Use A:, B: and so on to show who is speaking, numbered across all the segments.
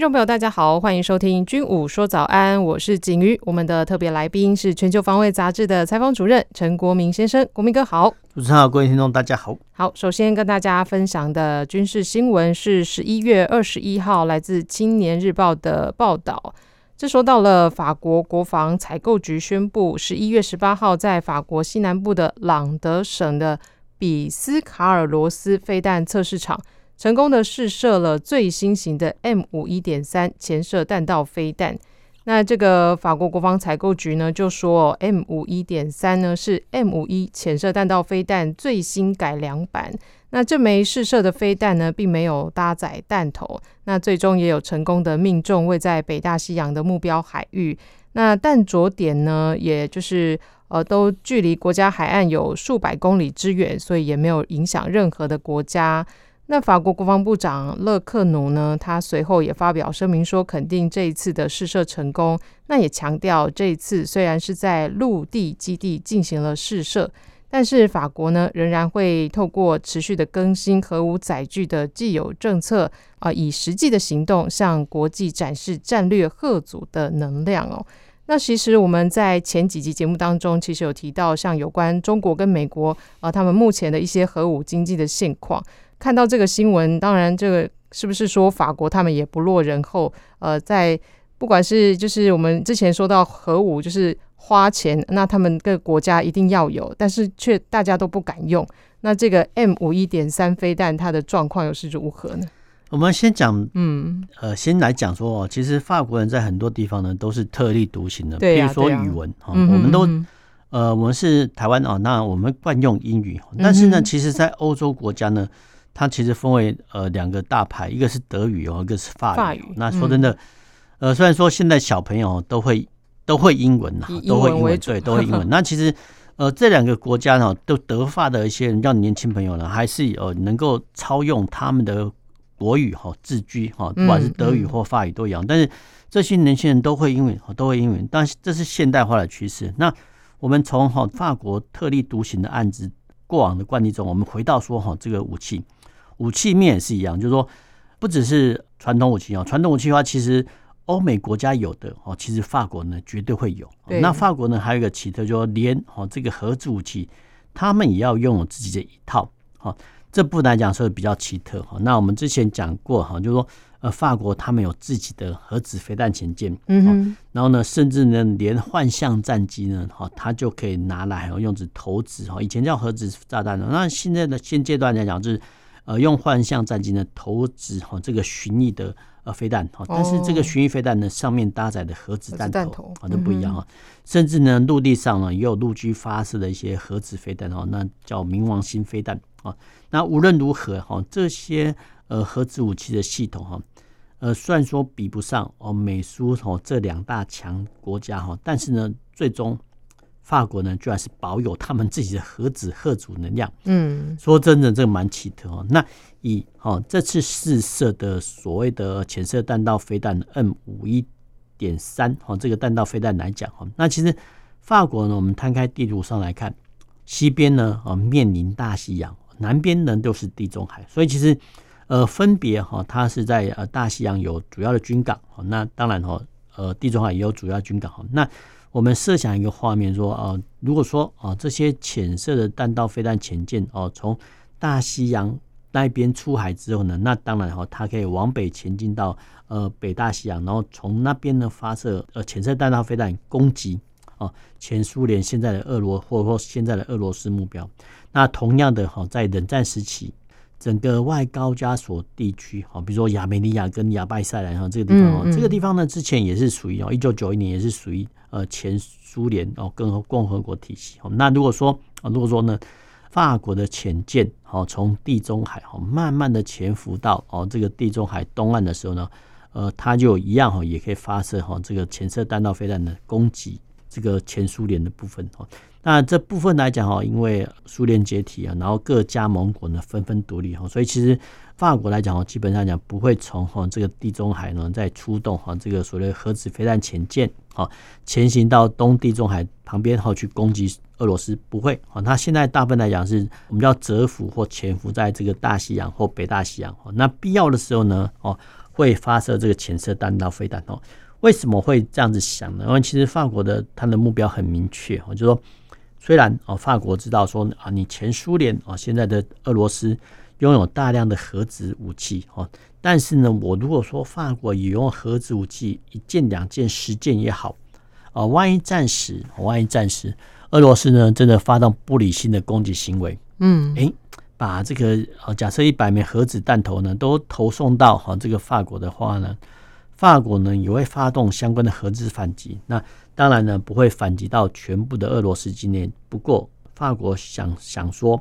A: 听众朋友，大家好，欢迎收听《军武说早安》，我是景瑜。我们的特别来宾是《全球防卫杂志》的采访主任陈国民先生，国民哥好。
B: 主持人好，各位听众大家好。
A: 好，首先跟大家分享的军事新闻是十一月二十一号来自《青年日报》的报道。这说到了法国国防采购局宣布，十一月十八号在法国西南部的朗德省的比斯卡尔罗斯飞弹测试场。成功的试射了最新型的 M 五一点三潜射弹道飞弹。那这个法国国防采购局呢就说，M 五一点三呢是 M 五一潜射弹道飞弹最新改良版。那这枚试射的飞弹呢，并没有搭载弹头。那最终也有成功的命中位在北大西洋的目标海域。那弹着点呢，也就是呃都距离国家海岸有数百公里之远，所以也没有影响任何的国家。那法国国防部长勒克努呢，他随后也发表声明说，肯定这一次的试射成功。那也强调，这一次虽然是在陆地基地进行了试射，但是法国呢仍然会透过持续的更新核武载具的既有政策啊、以实际的行动向国际展示战略吓阻的能量哦。那其实我们在前几集节目当中，其实有提到像有关中国跟美国啊、他们目前的一些核武经济的现况。看到这个新闻，当然，这个是不是说法国他们也不落人后？呃，在不管是就是我们之前说到核武，就是花钱，那他们各个国家一定要有，但是却大家都不敢用。那这个 M 五一点三飞弹，它的状况又是如何呢？
B: 我们先讲，嗯，呃，先来讲说，其实法国人在很多地方呢都是特立独行的，比如说语文哈，我们都。呃，我们是台湾啊，那我们惯用英语，但是呢，其实，在欧洲国家呢，它其实分为呃两个大牌，一个是德语哦，一个是法语。法语。那说真的，呃，虽然说现在小朋友都会都会英文呐，都会英文，对，都会英文。那其实呃这两个国家呢，都德法的一些人，叫年轻朋友呢，还是呃能够操用他们的国语哈自居哈，不管是德语或法语都一样。但是这些年轻人都会英文，都会英文，但是这是现代化的趋势。那我们从哈法国特立独行的案子过往的惯例中，我们回到说哈这个武器武器面也是一样，就是说不只是传统武器哦，传统武器的话，其实欧美国家有的哦，其实法国呢绝对会有。那法国呢还有一个奇特，就是连哦这个核子武器，他们也要拥有自己的一套。好，这部分来讲是比较奇特哈。那我们之前讲过哈，就是说。呃，法国他们有自己的核子飞弹潜舰，嗯哼，然后呢，甚至呢，连幻象战机呢，哈，它就可以拿来用子投掷哈，以前叫核子炸弹的，那现在的现阶段来讲，就是呃，用幻象战机呢投掷哈这个巡弋的呃飞弹，哈，但是这个巡弋飞弹呢上面搭载的核子弹头啊都不一样哈，甚至呢，陆地上呢也有陆军发射的一些核子飞弹哈，那叫冥王星飞弹啊，那无论如何哈，这些。呃，核子武器的系统哈，呃，虽然说比不上哦美苏哦这两大强国家哈，但是呢，最终法国呢居然是保有他们自己的核子核主能量。嗯，说真的，这个蛮奇特哦。那以哦这次试射的所谓的潜射弹道飞弹 M 五一点三哦这个弹道飞弹来讲哈，那其实法国呢，我们摊开地图上来看，西边呢哦面临大西洋，南边呢都是地中海，所以其实。呃，分别哈，它是在呃大西洋有主要的军港，那当然哈，呃地中海也有主要军港哈。那我们设想一个画面说，呃，如果说啊这些潜射的弹道飞弹潜舰哦，从大西洋那边出海之后呢，那当然哈，它可以往北前进到呃北大西洋，然后从那边呢发射呃潜射弹道飞弹攻击哦前苏联现在的俄罗或者说现在的俄罗斯目标。那同样的哈，在冷战时期。整个外高加索地区，哈，比如说亚美尼亚跟亚拜塞兰哈，这个地方，嗯嗯、这个地方呢，之前也是属于哦，一九九一年也是属于呃前苏联哦，跟共和国体系。那如果说啊，如果说呢，法国的潜舰哦，从地中海哦，慢慢的潜伏到哦这个地中海东岸的时候呢，呃，它就一样哈，也可以发射哈这个潜射弹道飞弹的攻击这个前苏联的部分哦。那这部分来讲哈，因为苏联解体啊，然后各加盟国呢纷纷独立哈，所以其实法国来讲哦，基本上讲不会从哈这个地中海呢再出动哈这个所谓核子飞弹潜舰啊，前行到东地中海旁边哈去攻击俄罗斯，不会啊。它现在大部分来讲是我们叫蛰伏或潜伏在这个大西洋或北大西洋。那必要的时候呢，哦会发射这个潜射弹道飞弹哦。为什么会这样子想呢？因为其实法国的它的目标很明确我，就是说。虽然哦，法国知道说啊，你前苏联啊，现在的俄罗斯拥有大量的核子武器哦，但是呢，我如果说法国也用核子武器一件、两件、十件也好啊，万一战时，万一战时，俄罗斯呢真的发动不理性的攻击行为，嗯，诶，把这个呃，假设一百枚核子弹头呢都投送到哈这个法国的话呢，法国呢也会发动相关的核子反击，那。当然呢，不会反击到全部的俄罗斯境内。不过，法国想想说，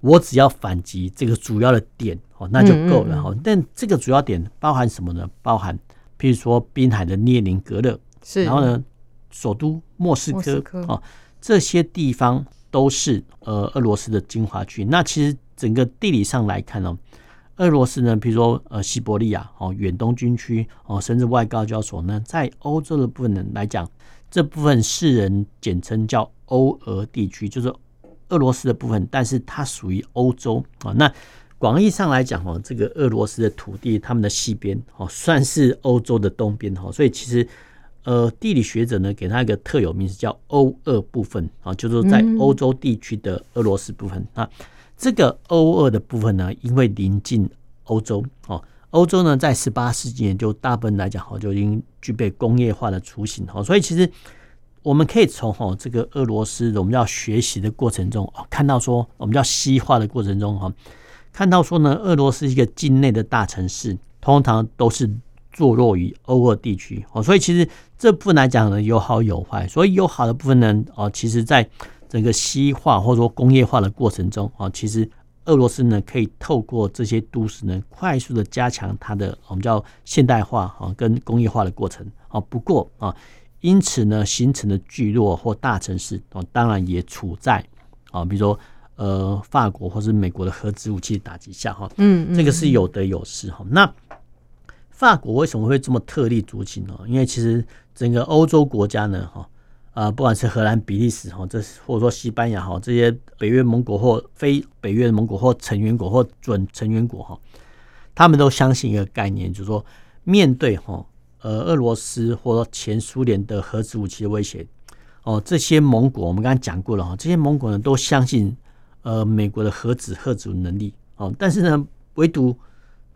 B: 我只要反击这个主要的点哦，那就够了哈。但这个主要点包含什么呢？包含譬如说滨海的列宁格勒，是，然后呢，首都莫斯科哦，这些地方都是呃俄罗斯的精华区。那其实整个地理上来看呢，俄罗斯呢，比如说呃西伯利亚哦，远东军区哦，甚至外高交所呢，在欧洲的部分呢来讲。这部分世人简称叫欧俄地区，就是俄罗斯的部分，但是它属于欧洲啊。那广义上来讲哦，这个俄罗斯的土地，他们的西边哦，算是欧洲的东边哦。所以其实呃，地理学者呢，给它一个特有名字叫欧俄部分啊，就是在欧洲地区的俄罗斯部分啊。这个欧俄的部分呢，因为临近欧洲哦。欧洲呢，在十八世纪就大部分来讲哈，就已经具备工业化的雏形哈，所以其实我们可以从哈这个俄罗斯我们要学习的过程中哦，看到说我们叫西化的过程中哈，看到说呢，俄罗斯一个境内的大城市通常都是坐落于欧俄地区哦，所以其实这部分来讲呢，有好有坏，所以有好的部分呢哦，其实在整个西化或者说工业化的过程中啊，其实。俄罗斯呢，可以透过这些都市呢，快速的加强它的我们叫现代化啊跟工业化的过程啊。不过啊，因此呢，形成的聚落或大城市啊，当然也处在啊，比如说呃，法国或是美国的核子武器打击下哈。嗯，这个是有得有失哈。那法国为什么会这么特立独行呢？因为其实整个欧洲国家呢，哈。啊，不管是荷兰、比利时哈，这或者说西班牙哈，这些北约盟国或非北约盟国或成员国或准成员国哈，他们都相信一个概念，就是说，面对哈呃俄罗斯或者前苏联的核子武器的威胁，哦，这些盟国我们刚才讲过了哈，这些盟国呢都相信呃美国的核子核子能力哦，但是呢，唯独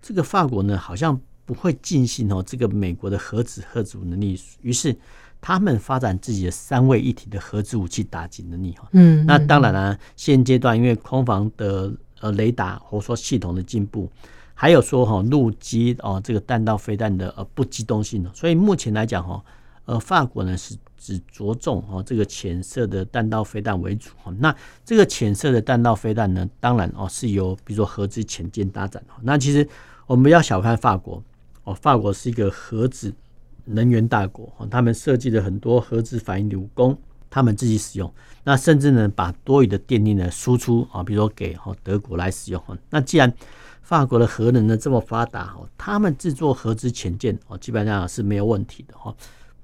B: 这个法国呢好像不会尽信哦这个美国的核子核子能力，于是。他们发展自己的三位一体的核子武器打击能力哈，嗯，那当然了，现阶段因为空防的呃雷达或者说系统的进步，还有说哈陆基哦这个弹道飞弹的呃不机动性，所以目前来讲哈，呃法国呢是只着重哦这个浅色的弹道飞弹为主哈，那这个浅色的弹道飞弹呢，当然哦是由比如说核子潜舰搭载，那其实我们不要小看法国哦，法国是一个核子。能源大国，他们设计了很多核子反应炉供他们自己使用。那甚至呢，把多余的电力呢输出啊，比如说给德国来使用。那既然法国的核能呢这么发达，他们制作核子潜舰哦，基本上是没有问题的哈。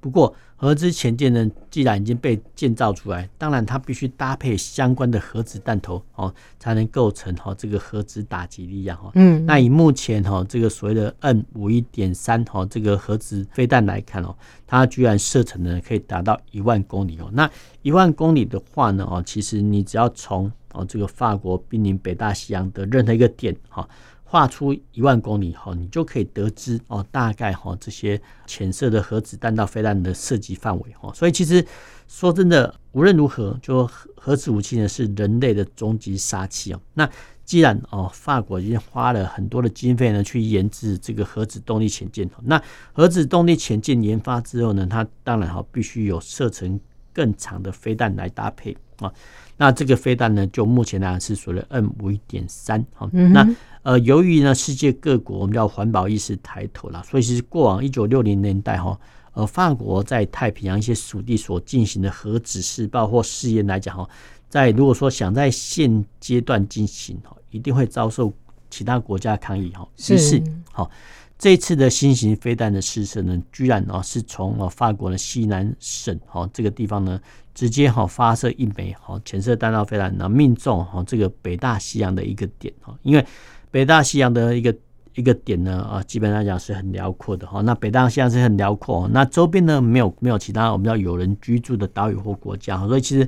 B: 不过，核子潜舰呢，既然已经被建造出来，当然它必须搭配相关的核子弹头哦，才能构成哈这个核子打击力量哈。嗯，那以目前哈这个所谓的 N 五一点三哈这个核子飞弹来看哦，它居然射程呢可以达到一万公里哦。那一万公里的话呢哦，其实你只要从哦这个法国濒临北大西洋的任何一个点哈。画出一万公里后，你就可以得知哦，大概哈这些浅色的核子弹道飞弹的射击范围哈。所以其实说真的，无论如何，就核子武器呢是人类的终极杀器哦。那既然哦法国已经花了很多的经费呢去研制这个核子动力潜舰，那核子动力潜舰研发之后呢，它当然哈必须有射程更长的飞弹来搭配啊。那这个飞弹呢，就目前来讲是属于 M 五一点三好，那。呃，由于呢，世界各国我们叫环保意识抬头了，所以其实过往一九六零年代哈，呃，法国在太平洋一些属地所进行的核子试爆或试验来讲哈，在如果说想在现阶段进行哈，一定会遭受其他国家抗议哈。于是，好，这次的新型飞弹的试射呢，居然啊是从啊法国的西南省哈这个地方呢，直接哈发射一枚哈潜射弹道飞弹，然后命中哈这个北大西洋的一个点哈，因为北大西洋的一个。一个点呢啊，基本上讲是很辽阔的哈。那北大西洋是很辽阔，那周边呢没有没有其他我们叫有人居住的岛屿或国家，所以其实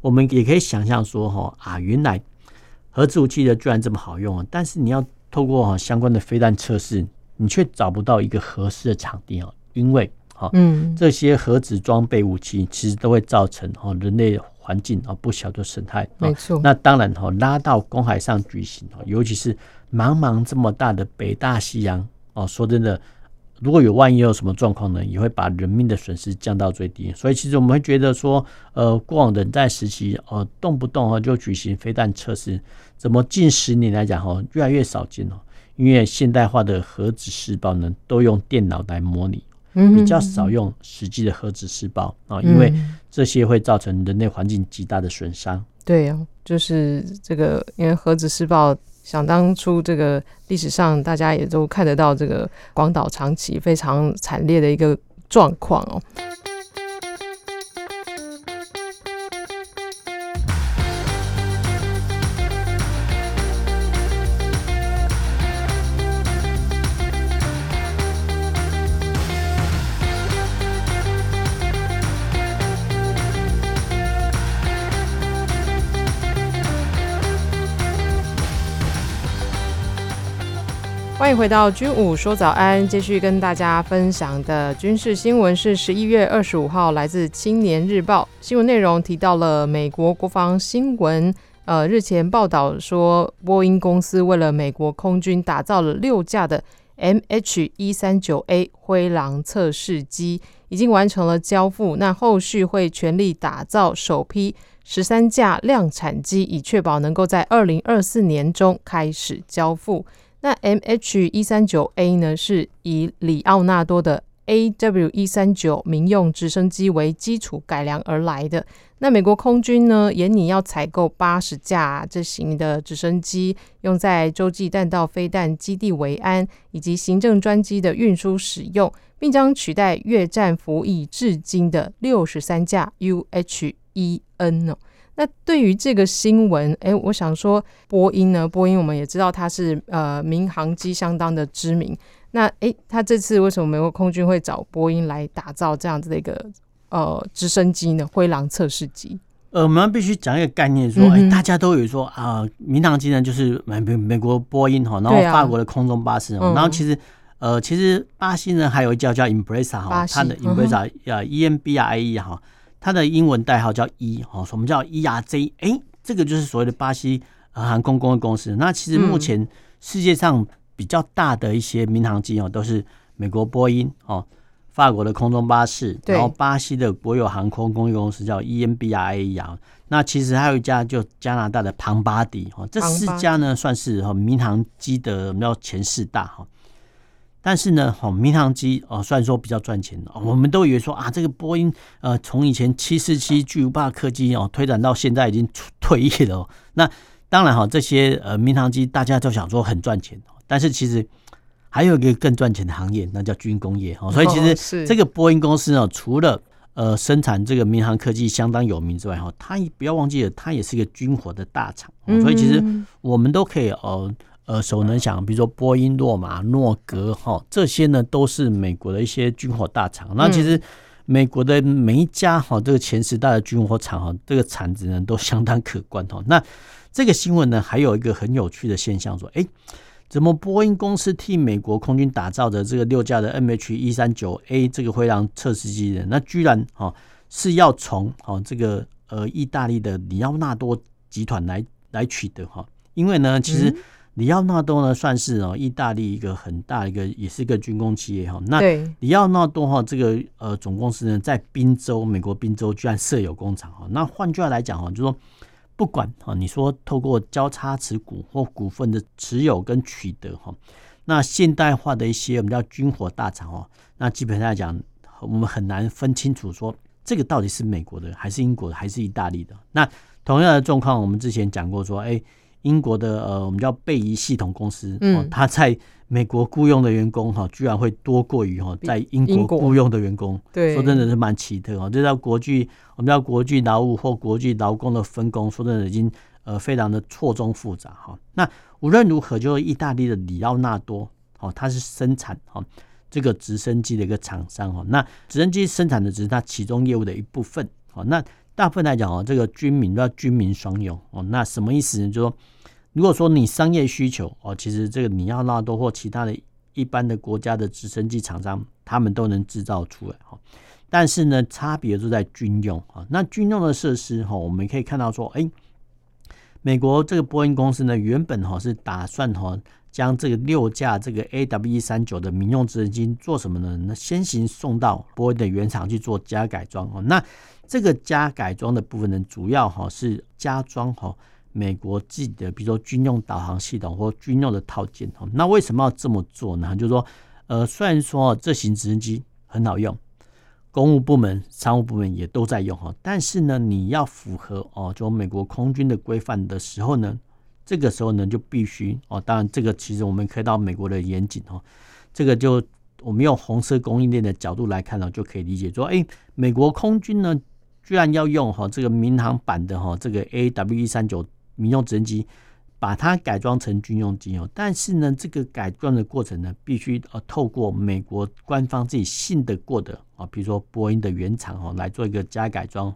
B: 我们也可以想象说哈啊，原来核子武器的居然这么好用啊，但是你要透过哈相关的飞弹测试，你却找不到一个合适的场地啊，因为哈嗯这些核子装备武器其实都会造成哈人类环境啊不小的生态，
A: 没错。
B: 那当然哈拉到公海上举行，尤其是。茫茫这么大的北大西洋哦，说真的，如果有万一有什么状况呢，也会把人命的损失降到最低。所以其实我们会觉得说，呃，过往冷战时期哦，动不动哦就举行飞弹测试，怎么近十年来讲哦，越来越少见哦？因为现代化的核子试爆呢，都用电脑来模拟，比较少用实际的核子试爆啊，因为这些会造成人类环境极大的损伤。
A: 对呀，就是这个，因为核子试爆。想当初，这个历史上大家也都看得到，这个广岛长崎非常惨烈的一个状况哦。欢迎回到军武说早安，继续跟大家分享的军事新闻是十一月二十五号来自《青年日报》新闻内容提到了美国国防新闻，呃，日前报道说，波音公司为了美国空军打造了六架的 MH 一三九 A 灰狼测试机，已经完成了交付，那后续会全力打造首批十三架量产机，以确保能够在二零二四年中开始交付。那 MH 一三九 A 呢，是以里奥纳多的 AW 一三九民用直升机为基础改良而来的。那美国空军呢，也拟要采购八十架这型的直升机，用在洲际弹道飞弹基地维安以及行政专机的运输使用，并将取代越战服役至今的六十三架 UH-1N 哦。那对于这个新闻，哎，我想说，波音呢？波音我们也知道它是呃民航机相当的知名。那哎，它这次为什么美国空军会找波音来打造这样子的一个呃直升机呢？灰狼测试机？
B: 呃，我们必须讲一个概念，说，哎、嗯，大家都有说啊，民航机呢就是美美美国波音哈，然后法国的空中巴士，啊、然后其实呃，其实巴西呢还有一叫叫 Embraer 哈，它的 Embraer 呃 E M B R A E 哈。它的英文代号叫 E 哦，什么叫 ERJ？哎，这个就是所谓的巴西航空工业公司。那其实目前世界上比较大的一些民航机哦，都是美国波音哦，法国的空中巴士，然后巴西的国有航空工业公司叫 EMBRA。那其实还有一家就加拿大的庞巴迪哦，这四家呢算是民航机的我们叫前四大哈。但是呢，好，民航机哦，虽然说比较赚钱，我们都以为说啊，这个波音呃，从以前七四七巨无霸客机哦，推展到现在已经退役了。那当然哈，这些呃民航机大家都想说很赚钱，但是其实还有一个更赚钱的行业，那叫军工业哦。所以其实这个波音公司呢，除了呃生产这个民航科技相当有名之外哈，它不要忘记了，它也是一个军火的大厂。所以其实我们都可以呃。耳熟能详，比如说波音、洛马、诺格，哈，这些呢都是美国的一些军火大厂。那其实美国的每一家哈，这个前十大的军火厂哈，这个产值呢都相当可观哈。那这个新闻呢还有一个很有趣的现象，说，哎，怎么波音公司替美国空军打造的这个六架的 MH 一三九 A 这个灰狼测试机呢，那居然哈是要从哦这个呃意大利的里奥纳多集团来来取得哈，因为呢其实。里奥纳多呢，算是哦，意大利一个很大的一个，也是一个军工企业哈。那里奥纳多哈这个呃总公司呢，在宾州，美国宾州居然设有工厂哈。那换句话来讲哈，就说不管哈，你说透过交叉持股或股份的持有跟取得哈，那现代化的一些我们叫军火大厂哦，那基本上来讲，我们很难分清楚说这个到底是美国的还是英国的还是意大利的。那同样的状况，我们之前讲过说，哎，英国的呃，我们叫贝仪系统公司，嗯，他在美国雇佣的员工哈，居然会多过于哈在英国雇佣的员工。对，说真的是蛮奇特哦。这叫国际，我们叫国际劳务或国际劳工的分工，说真的已经呃非常的错综复杂哈。那无论如何，就是意大利的里奥纳多哦，它是生产哈这个直升机的一个厂商哈。那直升机生产的只是它其中业务的一部分。好，那大部分来讲哦，这个军民都要军民双用哦。那什么意思呢？就说。如果说你商业需求哦，其实这个你要拉多或其他的一般的国家的直升机厂商，他们都能制造出来哈。但是呢，差别就在军用啊。那军用的设施哈，我们可以看到说，哎，美国这个波音公司呢，原本哈是打算哈将这个六架这个 AW 三九的民用直升机做什么呢？那先行送到波音的原厂去做加改装哦。那这个加改装的部分呢，主要哈是加装哈。美国自己的，比如说军用导航系统或军用的套件哈，那为什么要这么做呢？就是说，呃，虽然说这型直升机很好用，公务部门、商务部门也都在用哈，但是呢，你要符合哦，就美国空军的规范的时候呢，这个时候呢就必须哦，当然这个其实我们可以到美国的严谨哈，这个就我们用红色供应链的角度来看呢，就可以理解说，哎，美国空军呢居然要用哈这个民航版的哈这个 AW 一三九。民用直升机把它改装成军用机哦，但是呢，这个改装的过程呢，必须呃透过美国官方自己信得过的啊，比如说波音的原厂哦来做一个加改装。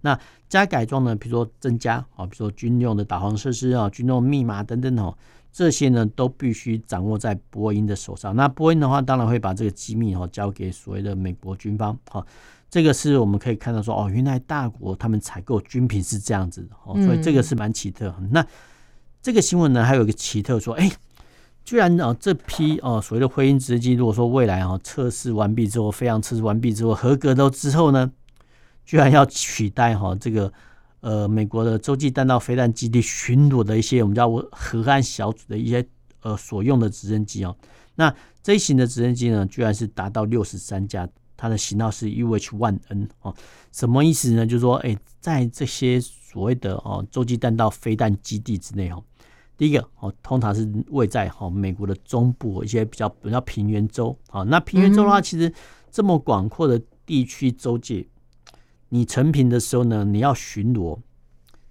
B: 那加改装呢，比如说增加啊，比如说军用的导航设施啊、军用密码等等哦，这些呢都必须掌握在波音的手上。那波音的话，当然会把这个机密哦交给所谓的美国军方哈。这个是我们可以看到说哦，原来大国他们采购军品是这样子的哦，所以这个是蛮奇特。那这个新闻呢，还有一个奇特说，哎，居然哦这批哦所谓的灰鹰直升机，如果说未来哦测试完毕之后，飞扬测试完毕之后合格了之后呢，居然要取代哈这个呃美国的洲际弹道飞弹基地巡逻的一些我们叫河岸小组的一些呃所用的直升机哦，那这一型的直升机呢，居然是达到六十三架。它的型号是 UH-1N 哦，什么意思呢？就是说，哎，在这些所谓的哦洲际弹道飞弹基地之内哦，第一个哦，通常是位在哈美国的中部一些比较比较平原州啊。那平原州的话，其实这么广阔的地区州界，你成平的时候呢，你要巡逻，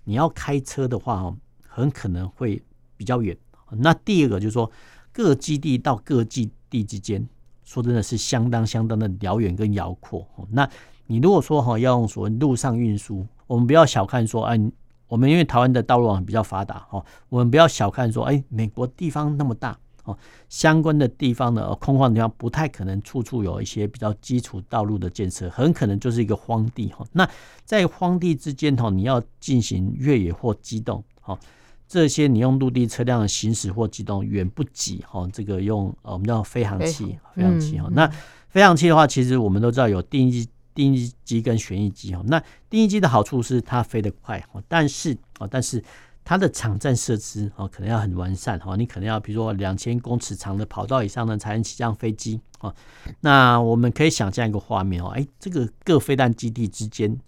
B: 你要开车的话哦，很可能会比较远。那第二个就是说，各基地到各基地之间。说真的是相当相当的遥远跟辽阔。那你如果说哈要用所谓陆上运输，我们不要小看说，哎，我们因为台湾的道路网比较发达哈，我们不要小看说，哎，美国地方那么大哦，相关的地方的空旷地方不太可能处处有一些比较基础道路的建设，很可能就是一个荒地哈。那在荒地之间哈，你要进行越野或机动哈。这些你用陆地车辆的行驶或机动远不及哈，这个用呃我们叫飞行器，飞行器哈。那飞行器的话，其实我们都知道有定翼、定翼机跟旋翼机哈。那定翼机的好处是它飞得快哈，但是啊，但是它的场站设施哦可能要很完善哈，你可能要比如说两千公尺长的跑道以上呢才能起降飞机啊。那我们可以想象一个画面哦，哎，这个各飞弹基地之间。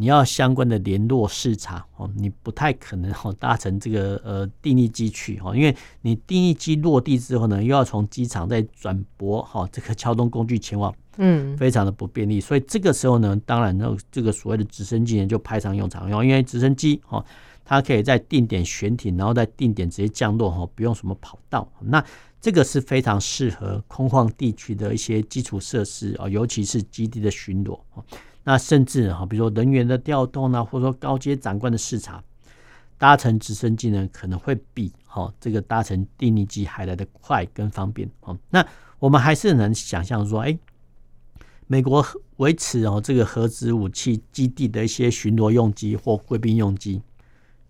B: 你要相关的联络视察哦，你不太可能哦搭乘这个呃定翼机去哦，因为你定翼机落地之后呢，又要从机场再转驳哈这个交通工具前往，嗯，非常的不便利。所以这个时候呢，当然呢这个所谓的直升机呢就派上用场，因为直升机哦，它可以在定点悬停，然后在定点直接降落哈，不用什么跑道。那这个是非常适合空旷地区的一些基础设施啊，尤其是基地的巡逻。那甚至哈，比如说人员的调动呢，或者说高阶长官的视察，搭乘直升机呢，可能会比哈这个搭乘定翼机还来得快跟方便哦。那我们还是能想象说，哎，美国维持哦这个核子武器基地的一些巡逻用机或贵宾用机，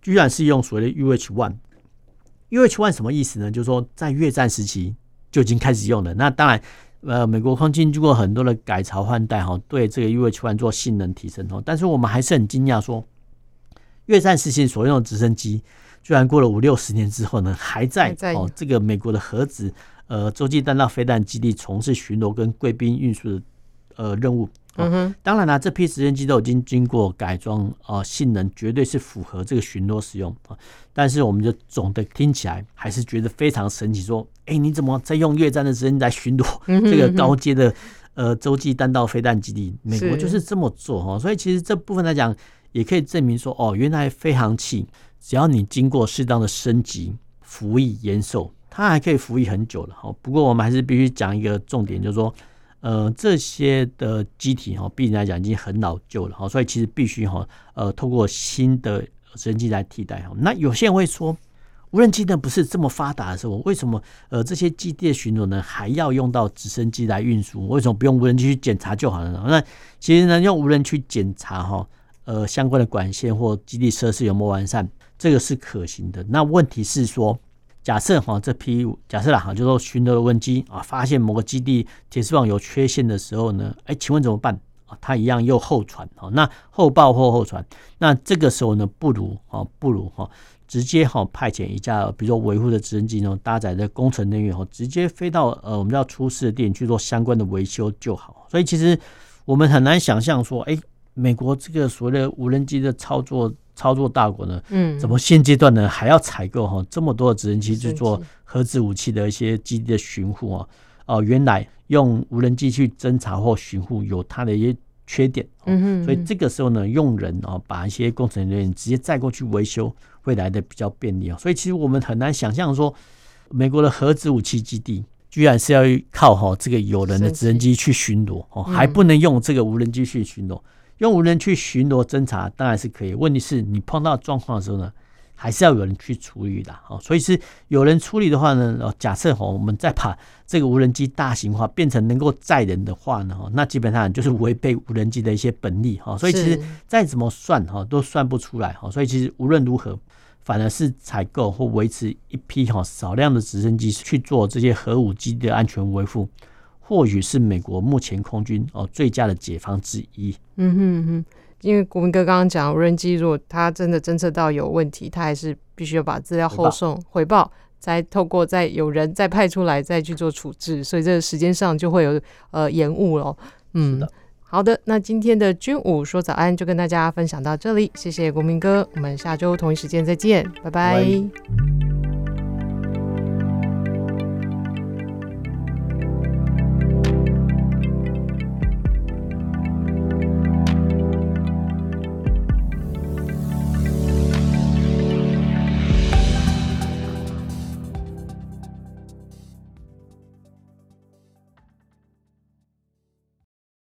B: 居然是用所谓的 UH One。UH One 什么意思呢？就是说在越战时期就已经开始用了。那当然。呃，美国空军经过很多的改朝换代哈，对这个 UH-1 做性能提升哦，但是我们还是很惊讶，说越战时期所用的直升机，居然过了五六十年之后呢，还在哦这个美国的核子呃洲际弹道飞弹基地从事巡逻跟贵宾运输的呃任务。
A: 嗯哼，
B: 当然啦，这批直升机都已经经过改装啊、呃，性能绝对是符合这个巡逻使用啊。但是我们就总的听起来还是觉得非常神奇，说，哎、欸，你怎么在用越战的时间机来巡逻 这个高阶的呃洲际弹道飞弹基地？美国就是这么做哈，所以其实这部分来讲，也可以证明说，哦，原来飞航器只要你经过适当的升级、服役、延寿，它还可以服役很久了哈。不过我们还是必须讲一个重点，就是说。呃，这些的机体哈，毕竟来讲已经很老旧了哈，所以其实必须哈，呃，透过新的直升机来替代哈。那有些人会说，无人机呢不是这么发达的时候，为什么呃这些基地的巡逻呢还要用到直升机来运输？为什么不用无人机去检查就好了呢？那其实呢，用无人去检查哈，呃，相关的管线或基地设施有没有完善，这个是可行的。那问题是说。假设哈，这批假设啦哈，就说巡逻的无人机啊，发现某个基地铁丝网有缺陷的时候呢，哎，请问怎么办啊？它一样又后传啊，那后报或后传，那这个时候呢，不如啊，不如哈，直接哈派遣一架比如说维护的直升机呢，搭载的工程人员哈，直接飞到呃我们叫出事的点去做相关的维修就好。所以其实我们很难想象说，哎，美国这个所谓的无人机的操作。操作大国呢？嗯，怎么现阶段呢还要采购哈这么多的直升机去做核子武器的一些基地的巡护啊？哦，原来用无人机去侦察或巡护有它的一些缺点，嗯，所以这个时候呢，用人啊把一些工程人员直接载过去维修，会来的比较便利啊。所以其实我们很难想象说，美国的核子武器基地居然是要靠哈这个有人的直升机去巡逻哦，还不能用这个无人机去巡逻。用无人去巡逻侦查当然是可以，问题是你碰到状况的时候呢，还是要有人去处理的。好，所以是有人处理的话呢，假设哈，我们再把这个无人机大型化，变成能够载人的话呢，那基本上就是违背无人机的一些本意哈。所以其实再怎么算哈，都算不出来哈。所以其实无论如何，反而是采购或维持一批哈少量的直升机去做这些核武基地的安全维护。或许是美国目前空军哦最佳的解方之一。
A: 嗯哼哼，因为国民哥刚刚讲，无人机如果它真的侦测到有问题，它还是必须要把资料后送回报，再透过再有人再派出来再去做处置，所以这个时间上就会有呃延误了。嗯，好的，那今天的军武说早安就跟大家分享到这里，谢谢国民哥，我们下周同一时间再见，拜拜。拜拜。